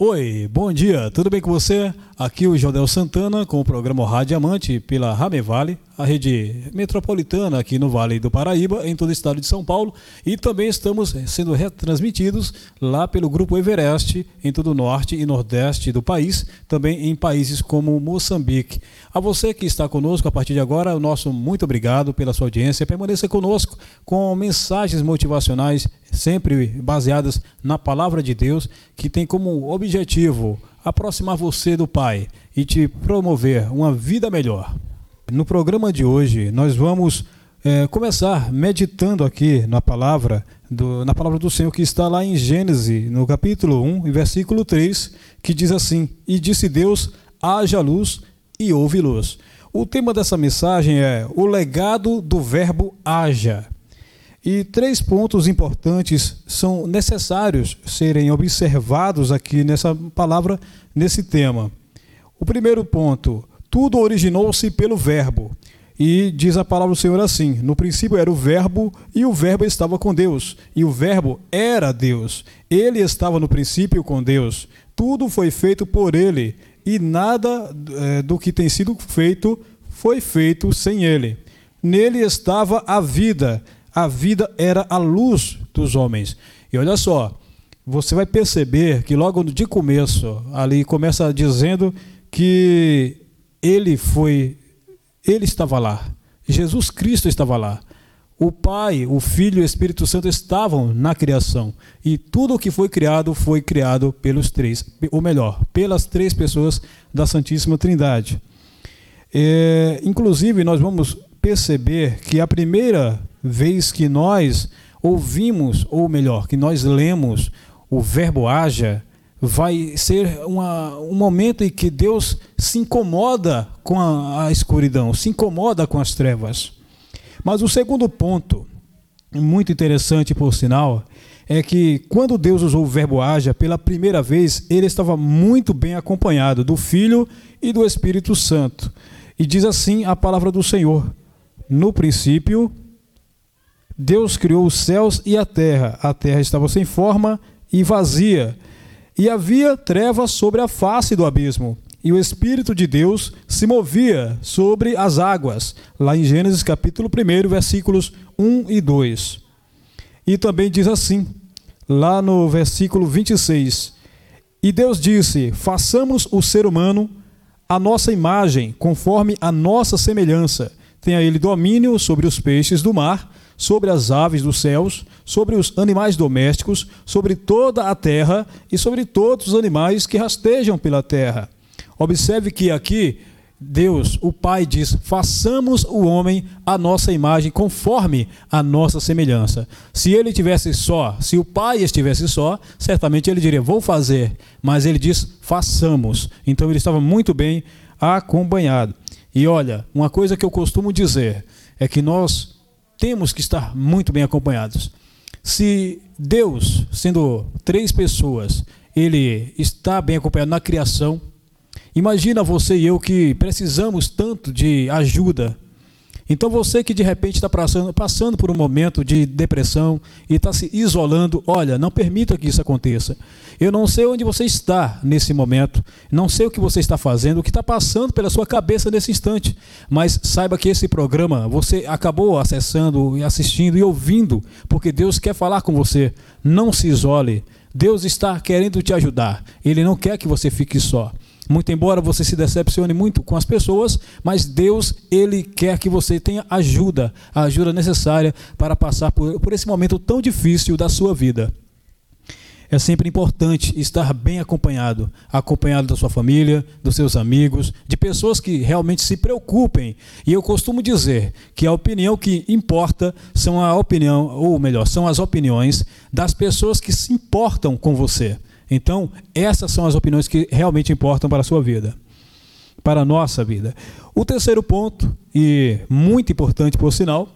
Oi, bom dia, tudo bem com você? Aqui o Jodel Santana com o programa Rádio Diamante pela Rame Vale, a rede metropolitana aqui no Vale do Paraíba, em todo o estado de São Paulo, e também estamos sendo retransmitidos lá pelo Grupo Everest, em todo o norte e nordeste do país, também em países como Moçambique. A você que está conosco a partir de agora, o nosso muito obrigado pela sua audiência. Permaneça conosco com mensagens motivacionais, sempre baseadas na palavra de Deus, que tem como objetivo aproximar você do Pai e te promover uma vida melhor. No programa de hoje, nós vamos é, começar meditando aqui na palavra, do, na palavra do Senhor que está lá em Gênesis, no capítulo 1, versículo 3, que diz assim: E disse Deus: haja luz e houve luz. O tema dessa mensagem é o legado do verbo haja. E três pontos importantes são necessários serem observados aqui nessa palavra, nesse tema. O primeiro ponto, tudo originou-se pelo Verbo. E diz a palavra do Senhor assim: No princípio era o Verbo, e o Verbo estava com Deus, e o Verbo era Deus. Ele estava no princípio com Deus. Tudo foi feito por ele, e nada é, do que tem sido feito foi feito sem ele. Nele estava a vida, a vida era a luz dos homens. E olha só, você vai perceber que logo de começo, ali começa dizendo que ele foi, ele estava lá. Jesus Cristo estava lá. O Pai, o Filho e o Espírito Santo estavam na criação. E tudo o que foi criado foi criado pelos três, ou melhor, pelas três pessoas da Santíssima Trindade. É, inclusive, nós vamos perceber que a primeira vez que nós ouvimos, ou melhor, que nós lemos o verbo haja, vai ser uma, um momento em que Deus se incomoda com a, a escuridão, se incomoda com as trevas. Mas o segundo ponto, muito interessante por sinal, é que quando Deus usou o verbo haja pela primeira vez, ele estava muito bem acompanhado do Filho e do Espírito Santo. E diz assim a palavra do Senhor: No princípio, Deus criou os céus e a terra. A terra estava sem forma e vazia e havia trevas sobre a face do abismo, e o Espírito de Deus se movia sobre as águas, lá em Gênesis capítulo 1, versículos 1 e 2. E também diz assim, lá no versículo 26, E Deus disse: Façamos o ser humano a nossa imagem, conforme a nossa semelhança. Tenha ele domínio sobre os peixes do mar, sobre as aves dos céus, sobre os animais domésticos, sobre toda a terra e sobre todos os animais que rastejam pela terra. Observe que aqui Deus, o Pai, diz: façamos o homem a nossa imagem, conforme a nossa semelhança. Se ele tivesse só, se o Pai estivesse só, certamente ele diria: vou fazer. Mas ele diz: façamos. Então ele estava muito bem acompanhado. E olha, uma coisa que eu costumo dizer é que nós temos que estar muito bem acompanhados. Se Deus, sendo três pessoas, ele está bem acompanhado na criação, imagina você e eu que precisamos tanto de ajuda então você que de repente está passando, passando por um momento de depressão e está se isolando, olha, não permita que isso aconteça. Eu não sei onde você está nesse momento, não sei o que você está fazendo, o que está passando pela sua cabeça nesse instante, mas saiba que esse programa você acabou acessando assistindo e ouvindo, porque Deus quer falar com você. Não se isole. Deus está querendo te ajudar. Ele não quer que você fique só. Muito embora você se decepcione muito com as pessoas, mas Deus, Ele quer que você tenha ajuda, a ajuda necessária para passar por, por esse momento tão difícil da sua vida. é sempre importante estar bem acompanhado, acompanhado da sua família, dos seus amigos, de pessoas que realmente se preocupem. E eu costumo dizer que a opinião que importa são a opinião, ou melhor, são as opiniões das pessoas que se importam com você. Então, essas são as opiniões que realmente importam para a sua vida, para a nossa vida. O terceiro ponto, e muito importante por sinal,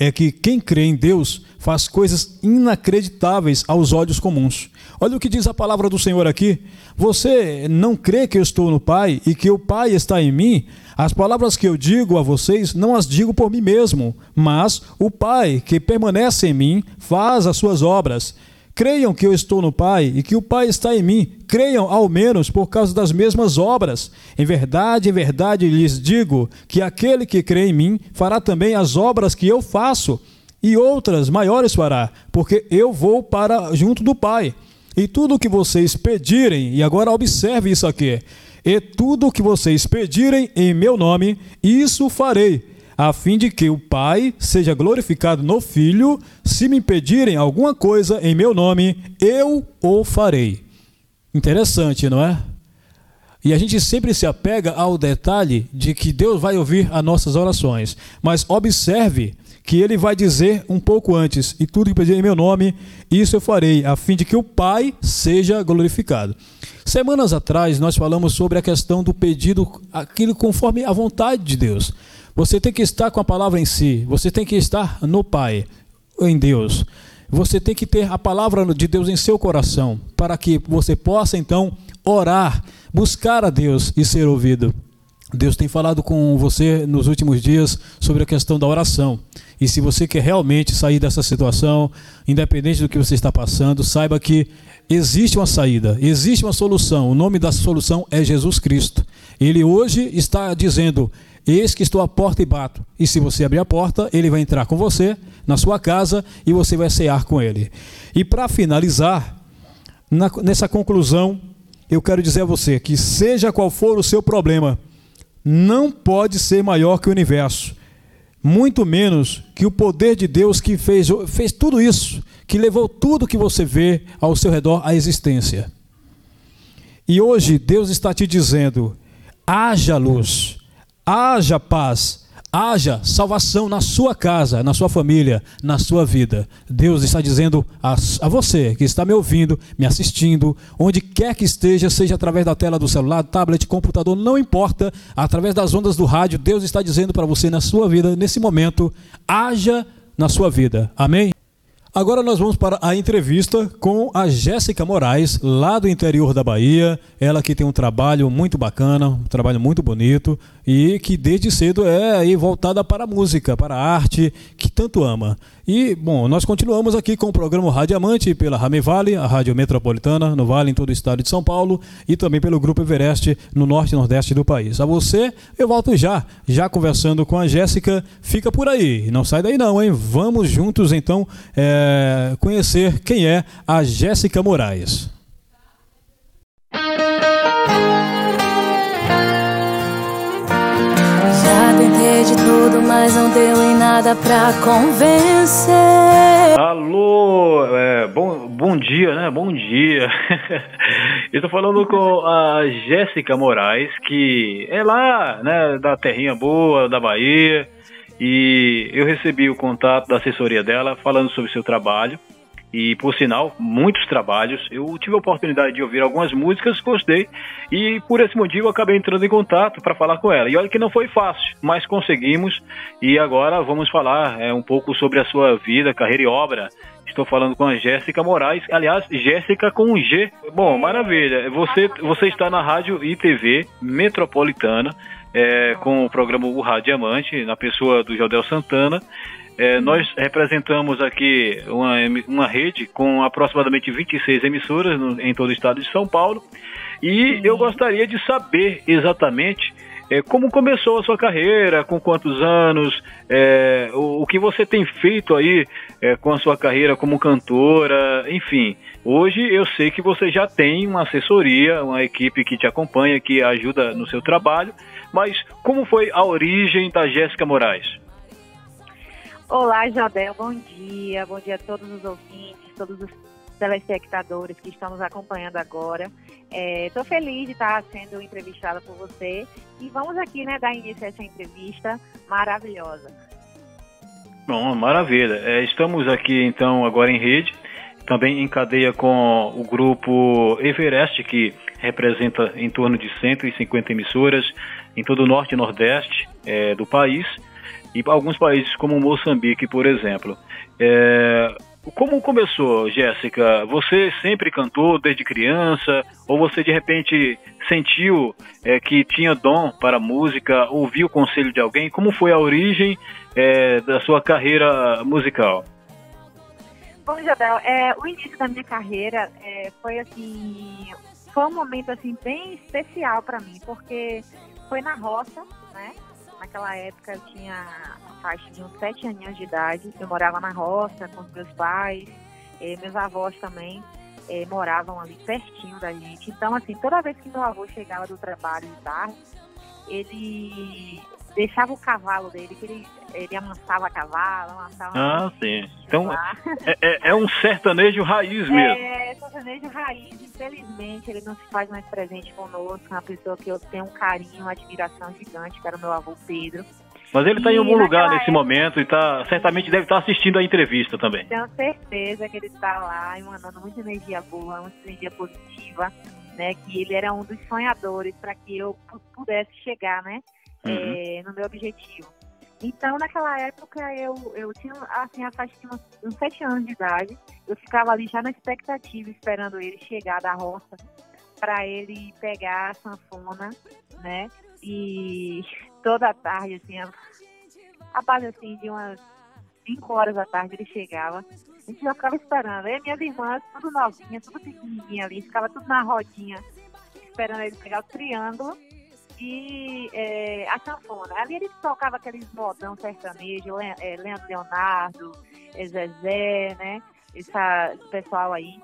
é que quem crê em Deus faz coisas inacreditáveis aos olhos comuns. Olha o que diz a palavra do Senhor aqui. Você não crê que eu estou no Pai e que o Pai está em mim? As palavras que eu digo a vocês não as digo por mim mesmo, mas o Pai que permanece em mim faz as suas obras. Creiam que eu estou no Pai e que o Pai está em mim. Creiam ao menos por causa das mesmas obras. Em verdade, em verdade lhes digo que aquele que crê em mim fará também as obras que eu faço, e outras maiores fará, porque eu vou para junto do Pai. E tudo o que vocês pedirem, e agora observe isso aqui, e tudo o que vocês pedirem em meu nome, isso farei a fim de que o Pai seja glorificado no Filho. Se me pedirem alguma coisa em meu nome, eu o farei. Interessante, não é? E a gente sempre se apega ao detalhe de que Deus vai ouvir as nossas orações. Mas observe que ele vai dizer um pouco antes: E tudo que pedir em meu nome, isso eu farei, a fim de que o Pai seja glorificado. Semanas atrás nós falamos sobre a questão do pedido, aquilo conforme a vontade de Deus. Você tem que estar com a palavra em si, você tem que estar no Pai, em Deus. Você tem que ter a palavra de Deus em seu coração, para que você possa então orar, buscar a Deus e ser ouvido. Deus tem falado com você nos últimos dias sobre a questão da oração. E se você quer realmente sair dessa situação, independente do que você está passando, saiba que existe uma saída, existe uma solução. O nome da solução é Jesus Cristo. Ele hoje está dizendo: Eis que estou à porta e bato. E se você abrir a porta, ele vai entrar com você na sua casa e você vai cear com ele. E para finalizar, na, nessa conclusão, eu quero dizer a você que, seja qual for o seu problema, não pode ser maior que o universo, muito menos que o poder de Deus que fez, fez tudo isso, que levou tudo que você vê ao seu redor à existência. E hoje Deus está te dizendo: haja luz haja paz, haja salvação na sua casa, na sua família, na sua vida. Deus está dizendo a, a, você que está me ouvindo, me assistindo, onde quer que esteja, seja através da tela do celular, tablet, computador, não importa, através das ondas do rádio, Deus está dizendo para você na sua vida, nesse momento, haja na sua vida. Amém? Agora nós vamos para a entrevista com a Jéssica Moraes, lá do interior da Bahia. Ela que tem um trabalho muito bacana, um trabalho muito bonito e que desde cedo é voltada para a música, para a arte, que tanto ama. E, bom, nós continuamos aqui com o programa Rádio Amante pela Rame Vale, a rádio metropolitana no Vale, em todo o estado de São Paulo, e também pelo Grupo Everest no norte e nordeste do país. A você, eu volto já, já conversando com a Jéssica. Fica por aí, não sai daí não, hein? Vamos juntos então é, conhecer quem é a Jéssica Moraes. tentei de tudo, mas não deu em nada pra convencer. Alô, é, bom, bom dia, né? Bom dia. Eu tô falando com a Jéssica Moraes, que é lá, né, da terrinha boa, da Bahia. E eu recebi o contato da assessoria dela falando sobre seu trabalho e por sinal, muitos trabalhos. Eu tive a oportunidade de ouvir algumas músicas, gostei e por esse motivo acabei entrando em contato para falar com ela. E olha que não foi fácil, mas conseguimos e agora vamos falar é, um pouco sobre a sua vida, carreira e obra. Estou falando com a Jéssica Moraes, aliás, Jéssica com um G. Bom, maravilha. Você, você está na Rádio ITV Metropolitana, é, com o programa Rádio Diamante, na pessoa do Jodel Santana. É, nós representamos aqui uma, uma rede com aproximadamente 26 emissoras no, em todo o estado de São Paulo. E eu gostaria de saber exatamente é, como começou a sua carreira, com quantos anos, é, o, o, que você tem feito aí é, com a sua carreira como cantora, enfim. Hoje eu sei que você já tem uma assessoria, uma equipe que te acompanha, que ajuda no seu trabalho, mas como foi a origem da Jéssica Moraes? Olá, Jadel, bom dia. Bom dia a todos os ouvintes, todos os telespectadores que estão nos acompanhando agora. Estou é, feliz de estar sendo entrevistada por você e vamos aqui, né, dar início a essa entrevista maravilhosa. Bom, maravilha. É, estamos aqui então agora em rede, também em cadeia com o grupo Everest, que representa em torno de 150 emissoras em todo o norte e nordeste é, do país e alguns países como Moçambique, por exemplo. É, como começou, Jéssica? Você sempre cantou desde criança? Ou você de repente sentiu é, que tinha dom para música? Ouviu o conselho de alguém? Como foi a origem é, da sua carreira musical? Bom, Isabel, é, o início da minha carreira é, foi assim, foi um momento assim bem especial para mim, porque foi na roça, né? Naquela época eu tinha a faixa de uns sete aninhos de idade. Eu morava na roça com os meus pais, eh, meus avós também eh, moravam ali pertinho da gente. Então, assim, toda vez que meu avô chegava do trabalho de tarde, ele deixava o cavalo dele, que ele, ele amansava cavalo, amansava. Ah, sim. Então é, é, é, um sertanejo raiz mesmo. É, sertanejo raiz, infelizmente, ele não se faz mais presente conosco. É uma pessoa que eu tenho um carinho, uma admiração gigante, que era o meu avô Pedro. Mas ele está em algum lugar nesse época, momento e tá, certamente deve estar tá assistindo a entrevista também. Tenho certeza que ele está lá emanando muita energia boa, muita energia positiva, né? Que ele era um dos sonhadores para que eu pudesse chegar, né? uhum. é, no meu objetivo. Então, naquela época, eu, eu tinha, assim, a faixa uns, uns sete anos de idade. Eu ficava ali já na expectativa, esperando ele chegar da roça para ele pegar a sanfona, né? E toda a tarde, assim, a, a assim, de umas 5 horas da tarde ele chegava. A gente já ficava esperando. Aí minhas irmãs, tudo novinha, tudo pequenininha ali, ficava tudo na rodinha, esperando ele pegar o triângulo e é, a sanfona. Ali ele tocava aqueles modão sertanejo, Le, é, Leandro Leonardo, é, Zezé, né? Essa, esse pessoal aí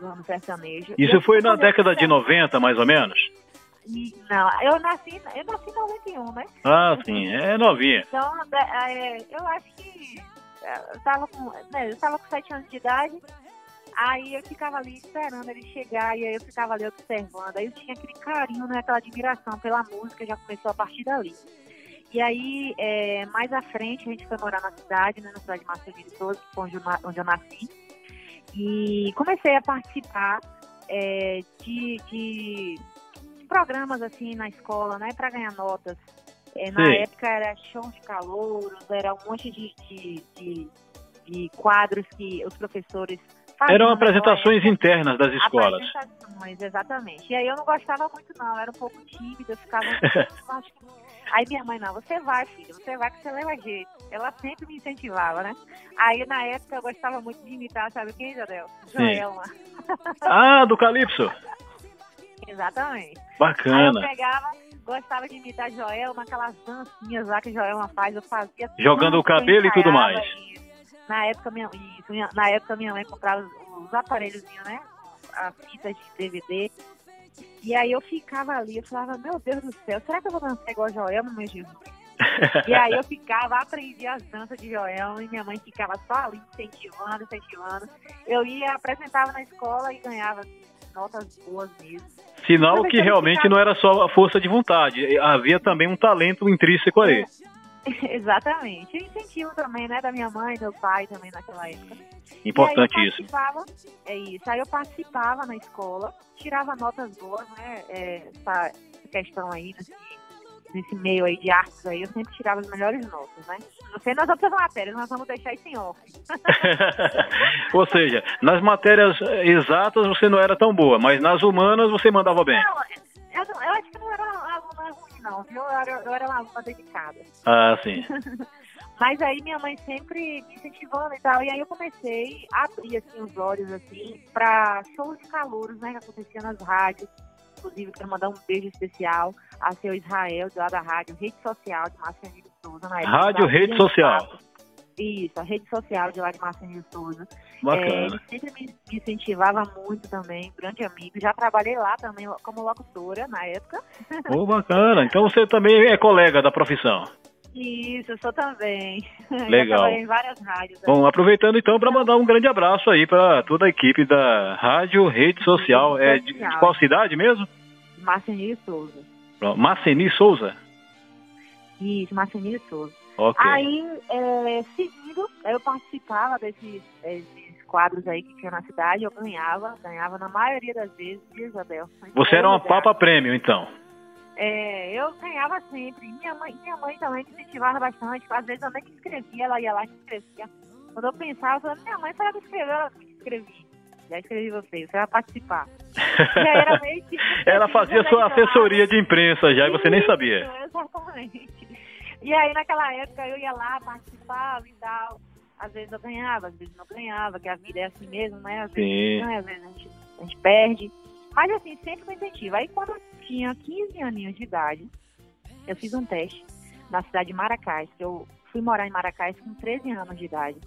do ano sertanejo. Isso foi na década de 90, mais ou menos? Não, eu nasci, eu nasci em 91, né? Ah, sim, é novinha. Então, é, eu acho que eu tava com, né, eu tava com 7 anos de idade, Aí eu ficava ali esperando ele chegar e aí eu ficava ali observando. Aí eu tinha aquele carinho, né, aquela admiração pela música, já começou a partir dali. E aí, é, mais à frente, a gente foi morar na cidade, né, na cidade de Massa de Souza, que foi onde eu, nasci. E comecei a participar é, de, de, programas assim na escola, né, para ganhar notas. É, na Sim. época era show de calouros, era um monte de, de, de, de quadros que os professores eram apresentações internas das escolas. Apresentações, exatamente. E aí eu não gostava muito, não. Eu era um pouco tímida, eu ficava. aí minha mãe, não, você vai, filho, você vai que você leva jeito. Ela sempre me incentivava, né? Aí na época eu gostava muito de imitar, sabe quem, Jadel? Joelma. Ah, do Calypso. Exatamente. Bacana. Aí eu pegava, gostava de imitar Joelma, aquelas dancinhas lá que Joelma faz, eu fazia. Jogando o cabelo e tudo mais. Na época, minha, isso, na época minha mãe comprava os, os aparelhos, né? As fitas de DVD. E aí eu ficava ali, eu falava, meu Deus do céu, será que eu vou dançar igual a Joelma, meu Jesus? e aí eu ficava, aprendia as danças de Joelma e minha mãe ficava só ali incentivando, incentivando. Eu ia, apresentava na escola e ganhava notas boas mesmo. Sinal que realmente ficava... não era só a força de vontade, havia também um talento intrínseco aí. Exatamente. E incentivo também, né, da minha mãe, meu pai também naquela época. Importante isso. É isso. Aí eu participava na escola, tirava notas boas, né? É, essa questão aí, nesse, nesse meio aí de artes aí, eu sempre tirava as melhores notas, né? Não sei nas outras matérias, nós vamos deixar isso em off. Ou seja, nas matérias exatas você não era tão boa, mas nas humanas você mandava bem. Não, eu, eu acho que não era não, viu? Eu era, eu era uma aluna dedicada. Ah, sim. Mas aí minha mãe sempre me incentivando e tal. E aí eu comecei a abrir assim, os olhos assim, para shows de calouros, né? Que acontecia nas rádios. Inclusive, quero mandar um beijo especial a seu Israel, de lá da rádio, rede social de Marcelinho Souza. Na época, rádio Rede Social. Isso, a rede social de lá de Souza. Bacana. É, ele sempre me, me, incentivava muito também, grande amigo. Já trabalhei lá também como locutora na época. Oh, bacana. Então você também é colega da profissão. Isso, eu sou também. Legal. em várias rádios. Bom, aproveitando então para mandar um grande abraço aí para toda a equipe da Rádio Rede Social. É de, de qual cidade mesmo? Marceni Souza. Maceni Souza? Isso, Marceni Souza. Ok. Aí, é, seguindo, eu participava desses, desses quadros aí que tinha na cidade, eu ganhava, ganhava na maioria das vezes, Isabel? Você era uma papa prêmio, então? É, eu ganhava sempre. Minha mãe, minha mãe também me incentivava bastante. Às vezes eu nem me inscrevia, ela ia lá e me inscrevia. Quando eu pensava, eu falava, minha mãe foi ela que escreveu, ela me inscrevi. Já escrevi você, você vai participar. Ela fazia sua assessoria de imprensa já e você nem sabia. Exatamente. E aí naquela época eu ia lá, participava e tal. Às vezes eu ganhava, às vezes não ganhava, que a vida é assim mesmo, né? Às vezes ganha, às vezes a gente, a gente perde. Mas assim, sempre com incentivo. Aí quando eu tinha 15 aninhos de idade, eu fiz um teste na cidade de Maracás, que eu fui morar em Maracás com 13 anos de idade.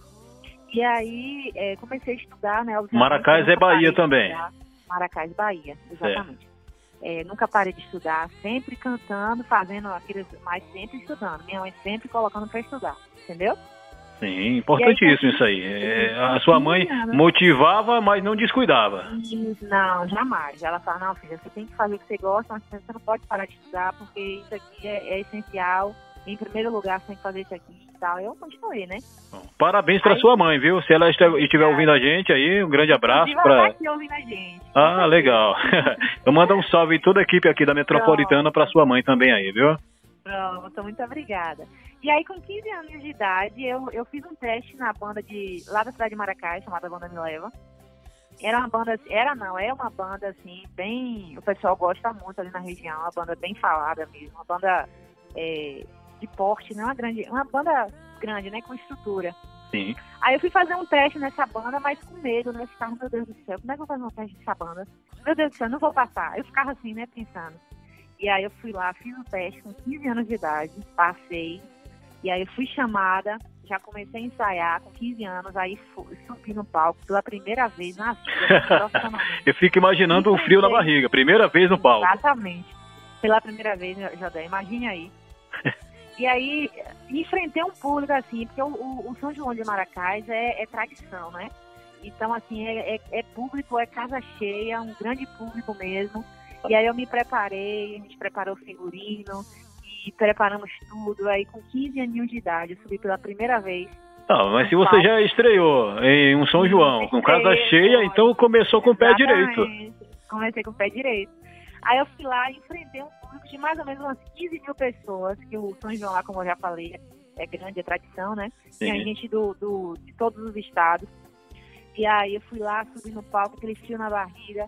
E aí é, comecei a estudar, né? Maracás é Bahia também. Maracás, Bahia, exatamente. É, nunca parei de estudar, sempre cantando, fazendo aquilo, mas sempre estudando. Minha mãe sempre colocando para estudar, entendeu? Sim, importantíssimo isso aí. É, a sua mãe motivava, mas não descuidava. Não, jamais. Ela fala, não, filha, você tem que fazer o que você gosta, mas você não pode parar de estudar, porque isso aqui é, é essencial. Em primeiro lugar, que fazer isso aqui e tal. Eu continuei, né? Parabéns para Aí- sua mãe, viu? Se ela estiver ouvindo a gente aí, um grande abraço tá para. aqui ouvindo a gente. Ah, legal. Eu mando um salve em toda a equipe aqui da Metropolitana para sua mãe também aí, viu? Pronto, muito obrigada. E aí, com 15 anos de idade, eu, eu fiz um teste na banda de lá da cidade de Maracás, chamada Banda Me Leva. Era uma banda, era não, é uma banda assim, bem. O pessoal gosta muito ali na região, uma banda bem falada mesmo, uma banda é, de porte, não é uma grande. Uma banda grande, né? Com estrutura. Sim. Aí eu fui fazer um teste nessa banda, mas com medo, né? Eu ficava, meu Deus do céu, como é que eu vou fazer um teste nessa banda? Meu Deus do céu, não vou passar. Eu ficava assim, né, pensando. E aí eu fui lá, fiz o teste com 15 anos de idade, passei. E aí eu fui chamada, já comecei a ensaiar com 15 anos, aí fu- subi no palco pela primeira vez na vida, profissionalmente. Eu fico imaginando o frio na barriga. Primeira vez no palco. Exatamente. Pela primeira vez, Jodé, imagine aí. E aí, enfrentei um público assim, porque o, o- o São João de Maracás é, é tradição, né? Então, assim, é, é- é público, é casa cheia, um grande público mesmo. E aí eu me preparei, a gente preparou figurino e preparamos tudo. Aí com 15 aninhos de idade, eu subi pela primeira vez. Não, mas se você já estreou em um São João com casa cheia, então começou com o pé direito. Comecei com o pé direito. Aí eu fui lá e enfrentei um público de mais ou menos umas 15 mil pessoas, que o São João lá, como eu já falei, é grande, é tradição, né? Tem Sim. gente do, do, de todos os estados. E aí eu fui lá, subi no palco, aquele frio na barriga.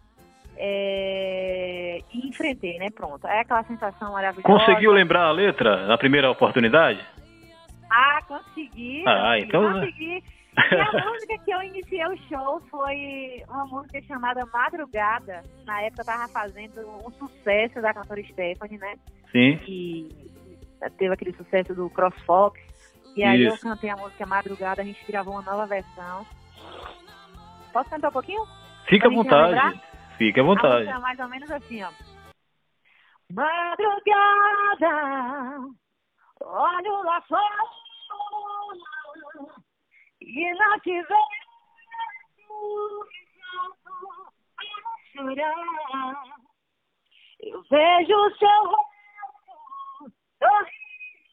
é, E enfrentei, né? Pronto. É aquela sensação maravilhosa. Conseguiu lembrar a letra na primeira oportunidade? Ah, consegui. Ah, filho, então- Consegui. E a música que eu iniciei o show foi uma música chamada Madrugada. Na época eu tava fazendo um sucesso da cantora Stephanie, né? Sim. Que teve aquele sucesso do CrossFox. E aí eu Isso. cantei a música Madrugada, a gente gravou uma nova versão. Posso cantar um pouquinho? Fica à vontade. lembrar? Fica à A vontade. música é mais ou menos assim, ó. Madrugada, olho lá fora e não te vejo chorar. Eu vejo o seu rosto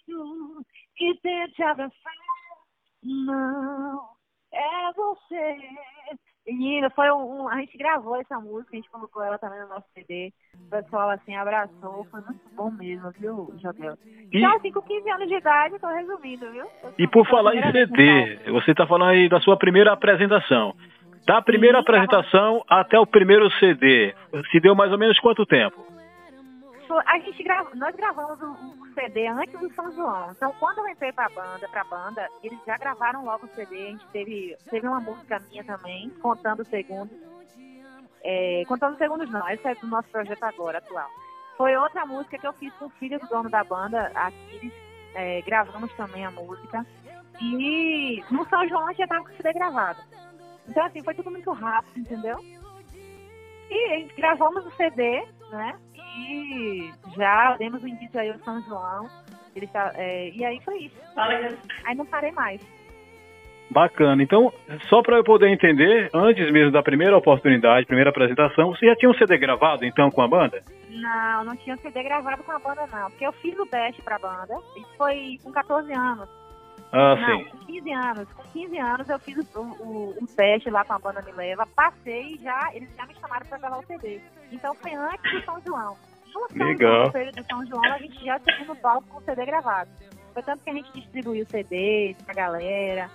sorrindo e tente abraçar. Não, é você. Menina, foi um, um- A gente gravou essa música, a gente colocou ela também no nosso CD. O pessoal assim abraçou, foi muito bom mesmo, viu, Jodel? E- Então, assim, com 15 anos de idade, tô resumindo, viu? Eu E por falar em CD, você está falando aí da sua primeira apresentação. Da primeira Sim, tá apresentação até o primeiro CD, se deu mais ou menos quanto tempo? A gente grava, nós gravamos o, o CD antes do São João. Então, quando eu entrei pra banda, pra banda, eles já gravaram logo o CD. A gente teve, teve uma música minha também, contando segundos. É, contando segundos não, esse é do nosso projeto agora, atual. Foi outra música que eu fiz com o filho do dono da banda, Aquiles. É, gravamos também a música. E no São João já tava com o CD gravado. Então, assim, foi tudo muito rápido, entendeu? E gravamos o CD, né? E já demos o início aí ao São João. Ele tá, é, e aí foi isso. Aí não parei mais. Bacana. Então, só para eu poder entender, antes mesmo da primeira oportunidade, primeira apresentação, você já tinha um CD gravado então com a banda? Não, não tinha CD gravado com a banda não, porque eu fiz o teste pra banda, isso foi com 14 anos. Ah, não, sim. com 15 anos. Com 15 anos eu fiz o, o, o teste lá com a banda Me Leva, passei e já, eles já me chamaram pra gravar o CD. Então foi antes do São João. No São Legal. João, do São João, a gente já subiu no palco com o CD gravado. Foi tanto que a gente distribuiu CDs pra galera,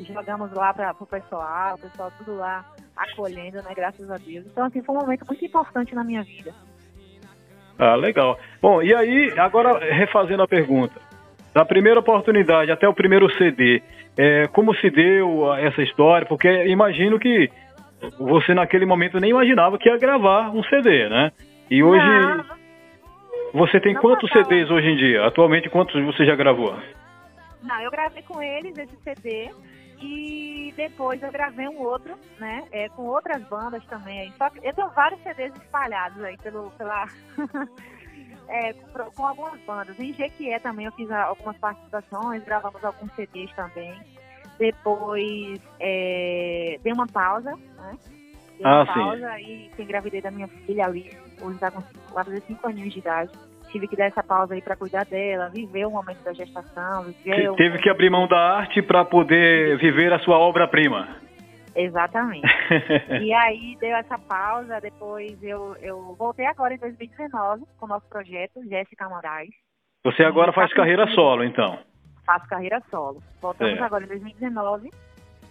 jogamos lá pra, pro pessoal, o pessoal tudo lá acolhendo, né, graças a Deus. Então, assim, foi um momento muito importante na minha vida. Ah, legal. Bom, e aí, agora refazendo a pergunta. Da primeira oportunidade até o primeiro CD, é, como se deu essa história? Porque imagino que você naquele momento nem imaginava que ia gravar um CD, né? E hoje, Não, você tem não quantos. CDs hoje em dia? Atualmente, quantos você já gravou? Não, eu gravei com eles esse CD e depois eu gravei um outro, né? é, com outras bandas também. aí. Só que eu tenho vários CDs espalhados aí pelo, pela. é, com, com algumas bandas. Em Jequié também eu fiz algumas participações, gravamos alguns CDs também. Depois é, dei uma pausa, né? Dei uma Ah, sim. pausa e engravidei da minha filha ali, hoje está com fazer 5 aninhos de idade. Tive que dar essa pausa aí para cuidar dela, viver o momento da gestação, viver o... Teve que abrir mão da arte para poder viver a sua obra-prima. Exatamente. e aí deu essa pausa, depois eu, eu voltei agora em 2019 com o nosso projeto, Jéssica Moraes. Você agora faz carreira solo, então. Faço carreira solo. Voltamos É. agora em 2019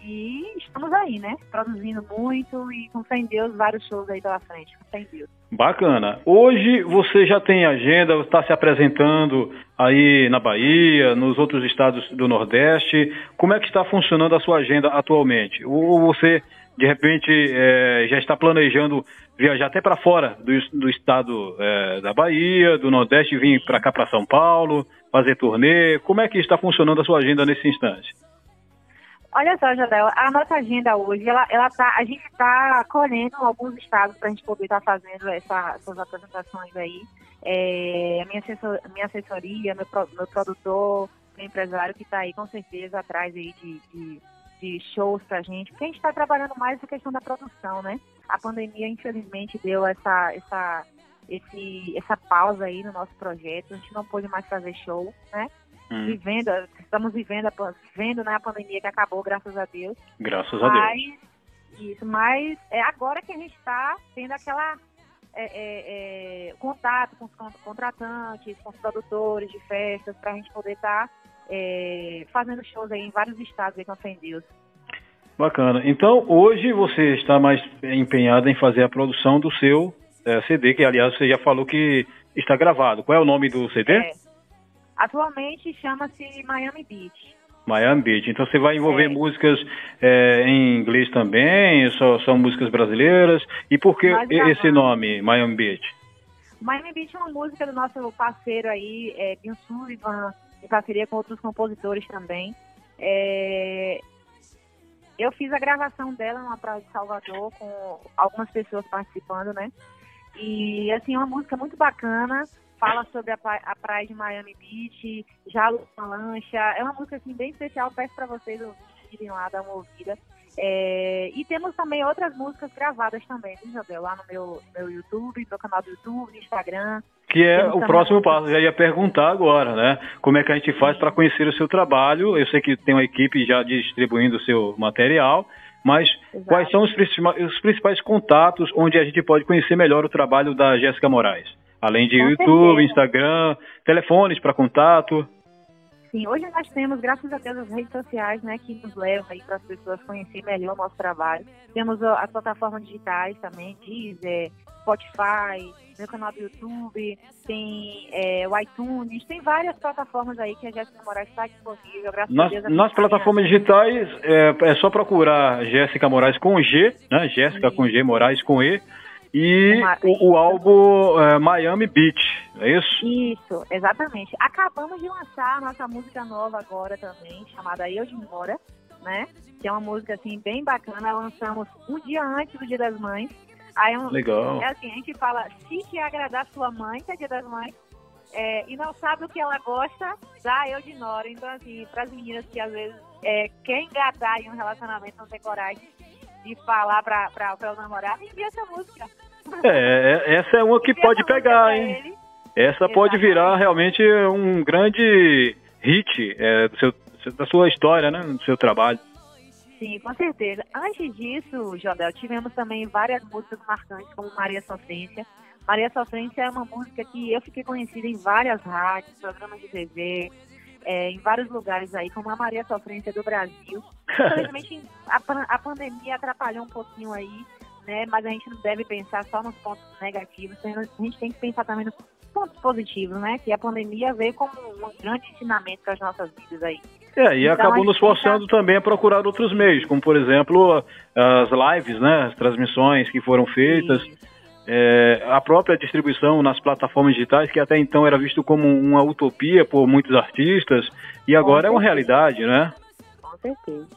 e estamos aí, né? Produzindo muito e com fé em Deus, vários shows aí pela frente, com fé em Deus. Bacana. Hoje você já tem agenda, está se apresentando aí na Bahia, nos outros estados do Nordeste. Como é que está funcionando a sua agenda atualmente? Ou você, de repente, eh, já está planejando viajar até para fora do, do estado eh, da Bahia, do Nordeste, vir para cá, para São Paulo, fazer turnê? Como é que está funcionando a sua agenda nesse instante? Olha só, Jadel, a nossa agenda hoje, ela, ela tá, a gente está colhendo alguns estados para a gente poder estar fazendo essa- essas apresentações aí. É, a minha, assessor, minha assessoria, meu, meu produtor, meu empresário que está aí com certeza atrás aí de, de, de shows pra gente, porque a gente está trabalhando mais na questão da produção, né? A pandemia, infelizmente, deu essa, essa, esse, essa pausa aí no nosso projeto, a gente não pôde mais fazer show, né? Hum, vivendo, estamos vivendo, vivendo né, a pandemia que acabou, graças a Deus. graças a Deus. Mas, isso, mas é agora que a gente está tendo aquela é, é, é, contato com os con- contratantes, com os produtores de festas, para a gente poder estar fazendo shows aí em vários estados aí com fé em Deus. Bacana. Então, hoje você está mais empenhada em fazer a produção do seu eh, CD, que aliás você já falou que está gravado. Qual é o nome do CD? É. Atualmente chama-se Miami Beach. Miami Beach. Então você vai envolver É. músicas eh, em inglês também, só, são músicas brasileiras. E por que esse nome, Miami Beach? Miami Beach é uma música do nosso parceiro aí, é, Bill Sullivan, em parceria com outros compositores também. É, eu fiz a gravação dela numa praia de Salvador, com algumas pessoas participando, né? E, assim, é uma música muito bacana, fala sobre a, a praia de Miami Beach, já uma lancha. É uma música, assim, bem especial, peço para vocês ouvirem lá, dar uma ouvida. É, e temos também outras músicas gravadas também, viu, Isabel? Lá no meu, meu YouTube, meu canal do YouTube, no Instagram. Que é Temos o próximo passo. Eu já ia perguntar agora, né? Como é que a gente faz para conhecer o seu trabalho? Eu sei que tem uma equipe já distribuindo o seu material, mas Exato. quais são os principais, os principais contatos onde a gente pode conhecer melhor o trabalho da Jéssica Moraes? Além de Com YouTube, certeza. Instagram, telefones para contato. Sim, hoje nós temos, graças a Deus, as redes sociais, né, que nos levam aí para as pessoas conhecerem melhor o nosso trabalho. Temos as plataformas digitais também, Deezer, Spotify, meu canal do YouTube, tem é, o iTunes, tem várias plataformas aí que a Jéssica Moraes está disponível, graças a Nas, Deus. a nas gente plataformas digitais é, é só procurar Jéssica Moraes com G, né? Jéssica com G, Moraes com E. E Uma- o, o álbum é, Miami Beach, é isso? Isso, exatamente. Acabamos de lançar a nossa música nova agora também, chamada Eu de Mora, né? Que é uma música assim bem bacana. Lançamos um dia antes do Dia das Mães. Aí é um- Legal. é assim, a gente fala se te agradar sua mãe, que é Dia das Mães, é, e não sabe o que ela gosta da Eudinora. Então, assim, para as meninas que às vezes é, quer engatar em um relacionamento, não tem coragem de falar para o namorado, envia essa música. É, é, essa é uma que pode pegar, hein? Essa Exatamente. pode virar realmente um grande hit é, do seu, da sua história, né? Do seu trabalho. Sim, com certeza. Antes disso, Jodel, tivemos também várias músicas marcantes, como Maria Sofrência. Maria Sofrência é uma música que eu fiquei conhecida em várias rádios, programas de TV, é, em vários lugares aí, como a Maria Sofrência do Brasil. Infelizmente, a, a pandemia atrapalhou um pouquinho aí, né? Mas a gente não deve pensar só nos pontos negativos, a gente tem que pensar também nos pontos positivos, né? Que a pandemia veio como um grande ensinamento para as nossas vidas aí. É, e então, acabou nos forçando fica... também a procurar outros meios, como por exemplo as lives, né, as transmissões que foram feitas, é, a própria distribuição nas plataformas digitais, que até então era visto como uma utopia por muitos artistas, e agora é uma realidade, né? Com certeza.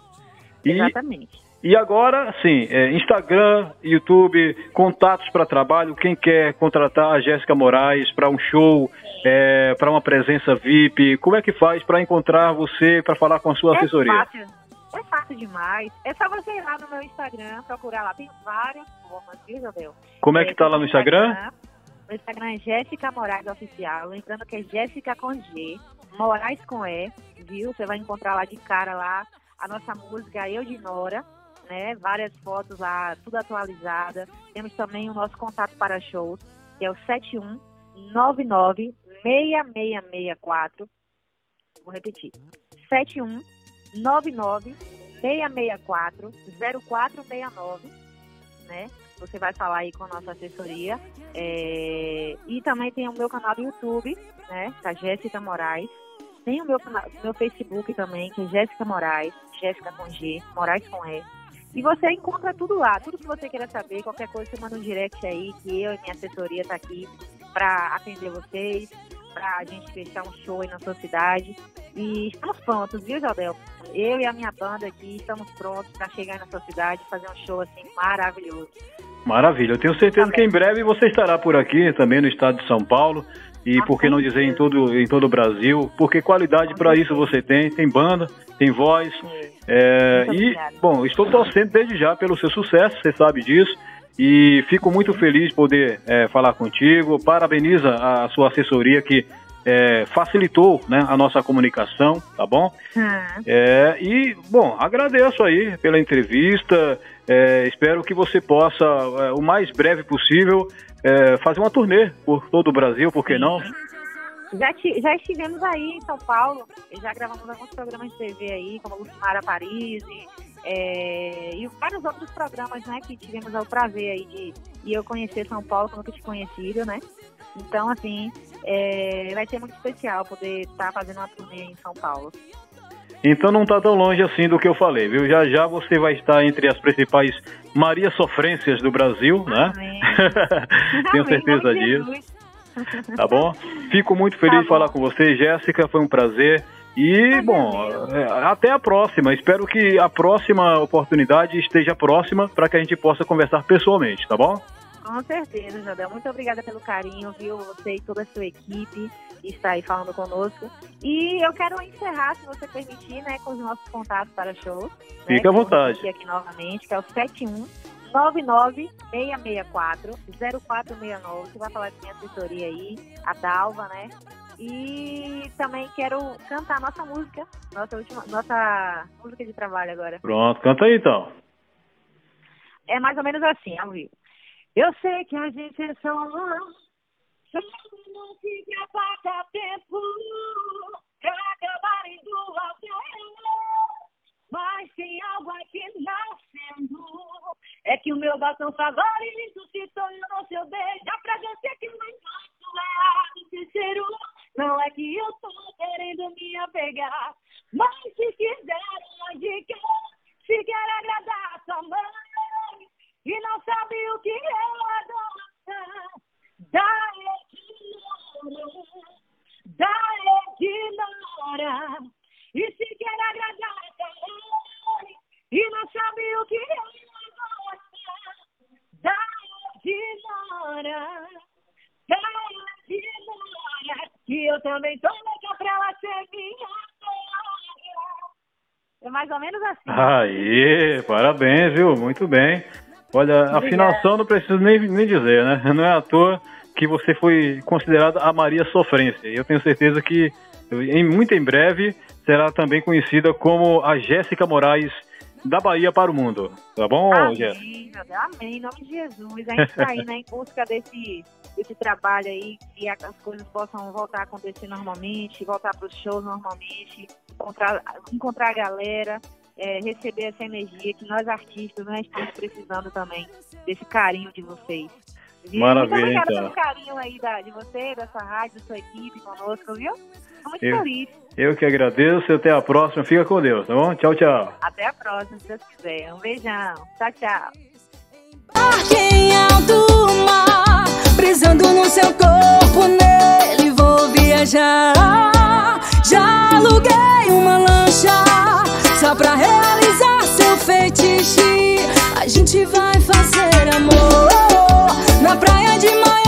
E, Exatamente. E agora, sim, é, Instagram, YouTube, contatos para trabalho. Quem quer contratar a Jéssica Moraes para um show, é, para uma presença VIP, como é que faz para encontrar você, para falar com a sua é assessoria? Fácil. É fácil demais. É só você ir lá no meu Instagram, procurar lá. Tem várias formas, viu, Jodel? Como é que tá lá no Instagram? No Instagram é Jéssica Moraes Oficial. Lembrando que é Jéssica com G, Moraes com E, viu? Você vai encontrar lá de cara lá a nossa música Eu de Nora né? Várias fotos lá, tudo atualizada. Temos também o nosso contato para shows, que é o 7199 6664. Vou repetir. 7199 664 0469, né? Você vai falar aí com a nossa assessoria. É... E também tem o meu canal do YouTube, né? Da Jéssica Moraes. Tem o meu, meu Facebook também, que é Jéssica Moraes, Jéssica com G, Moraes com E. E você encontra tudo lá, tudo que você queira saber, qualquer coisa você manda um direct aí, que eu e minha assessoria tá aqui para atender vocês, para a gente fechar um show aí na sua cidade. E estamos prontos, viu, Jodel? Eu e a minha banda aqui estamos prontos para chegar na sua cidade e fazer um show assim maravilhoso. Maravilha, eu tenho certeza que em breve você estará por aqui também no estado de São Paulo. E por que não dizer em todo, em todo o Brasil, porque qualidade para isso você tem, tem banda, tem voz. É, e, bom, estou torcendo desde já pelo seu sucesso, você sabe disso, e fico muito feliz de poder é, falar contigo. Parabeniza a sua assessoria que é, facilitou né, a nossa comunicação, tá bom? Hum. É, e, bom, agradeço aí pela entrevista. É, espero que você possa, é, o mais breve possível, é, fazer uma turnê por todo o Brasil, por que não? Já, já estivemos aí em São Paulo, já gravamos alguns programas de TV aí, como Lucimara Paris é, e vários outros programas, né, que tivemos o prazer aí de, de eu conhecer São Paulo, como tinha conhecido, né? Então, assim, é, vai ser muito especial poder estar tá fazendo uma turnê em São Paulo. Então não está tão longe assim do que eu falei, viu? Já já você vai estar entre as principais Maria Sofrências do Brasil, né? Tenho certeza disso. Tá bom? Fico muito feliz tá de falar com você, Jéssica, foi um prazer. E, bom, é, até a próxima. Espero que a próxima oportunidade esteja próxima para que a gente possa conversar pessoalmente, tá bom? Com certeza, Jadel. Muito obrigada pelo carinho, viu? Você e toda a sua equipe está aí falando conosco. E eu quero encerrar, se você permitir, né, com os nossos contatos para shows. Fique né, à vontade. Aqui novamente, que é o 71 99664 0469. Você vai falar de minha assessoria aí, a Dalva, né? E também quero cantar nossa música, nossa última, nossa música de trabalho agora. Pronto, canta aí então. É mais ou menos assim, ao vivo. Eu sei que a gente é só um não fica passa tempo pra acabar em duas mas tem algo aqui nascendo. É que o meu batom favorito se tornou seu beijo. A fragrância que mais gosto é sincero. Não é que eu tô querendo me apegar. Mas se quiser uma dica, se quer agradar sua mãe e não sabe o que ela gosta, dá ignora, dá ignora. E se quer agradar também e não sabe o que ela gosta, dá ignora, dá ignora. E eu também tô louca pra ela ser minha. É mais ou menos assim. Aí, parabéns, viu? Muito bem. Olha, a afinação não preciso nem, nem dizer, né? Não é à toa que você foi considerada a Maria Sofrência. E eu tenho certeza que em, muito em breve será também conhecida como a Jéssica Moraes da Bahia para o mundo. Tá bom, amém, Jéssica? Amém, em nome de Jesus. A gente está aí né, em busca desse, desse trabalho aí, que as coisas possam voltar a acontecer normalmente, voltar para os shows normalmente, encontrar, encontrar a galera é, receber essa energia que nós artistas né, estamos precisando também desse carinho de vocês. Maravilha, Muito obrigada então. pelo carinho aí da, de você, dessa rádio, da sua equipe conosco, viu? Estou muito eu, feliz. Eu que agradeço, até a próxima. Fica com Deus, tá bom? Tchau, tchau. Até a próxima, se Deus quiser. Um beijão. Tchau, tchau. Em alto mar, brisando no seu corpo, nele vou viajar. Já aluguei uma lancha só pra realizar seu feitiço A gente vai fazer amor praia de Miami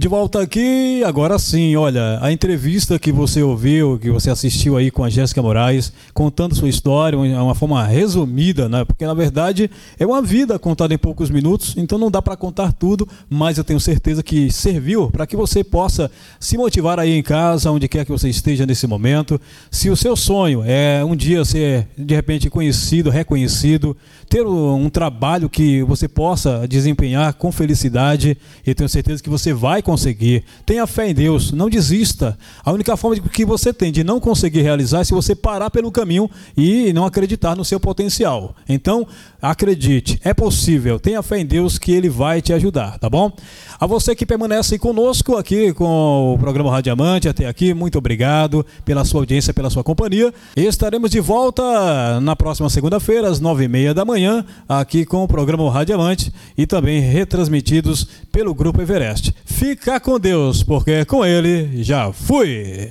De volta aqui, agora sim, olha, a entrevista que você ouviu, que você assistiu aí com a Jéssica Moraes, contando sua história, uma forma resumida, né? Porque na verdade é uma vida contada em poucos minutos, então não dá para contar tudo, mas eu tenho certeza que serviu para que você possa se motivar aí em casa, onde quer que você esteja nesse momento. Se o seu sonho é um dia ser de repente conhecido, reconhecido, ter um trabalho que você possa desempenhar com felicidade, eu tenho certeza que você vai conseguir. Tenha fé em Deus, não desista. A única forma que você tem de não conseguir realizar é se você parar pelo caminho e não acreditar no seu potencial. Então, acredite, é possível. Tenha fé em Deus que Ele vai te ajudar, tá bom? A você que permanece conosco aqui com o programa Radiamante até aqui, muito obrigado pela sua audiência, pela sua companhia. Estaremos de volta na próxima segunda-feira, às nove e meia da manhã, aqui com o programa Radiamante e também retransmitidos pelo Grupo Everest. Fica com Deus, porque com ele já fui.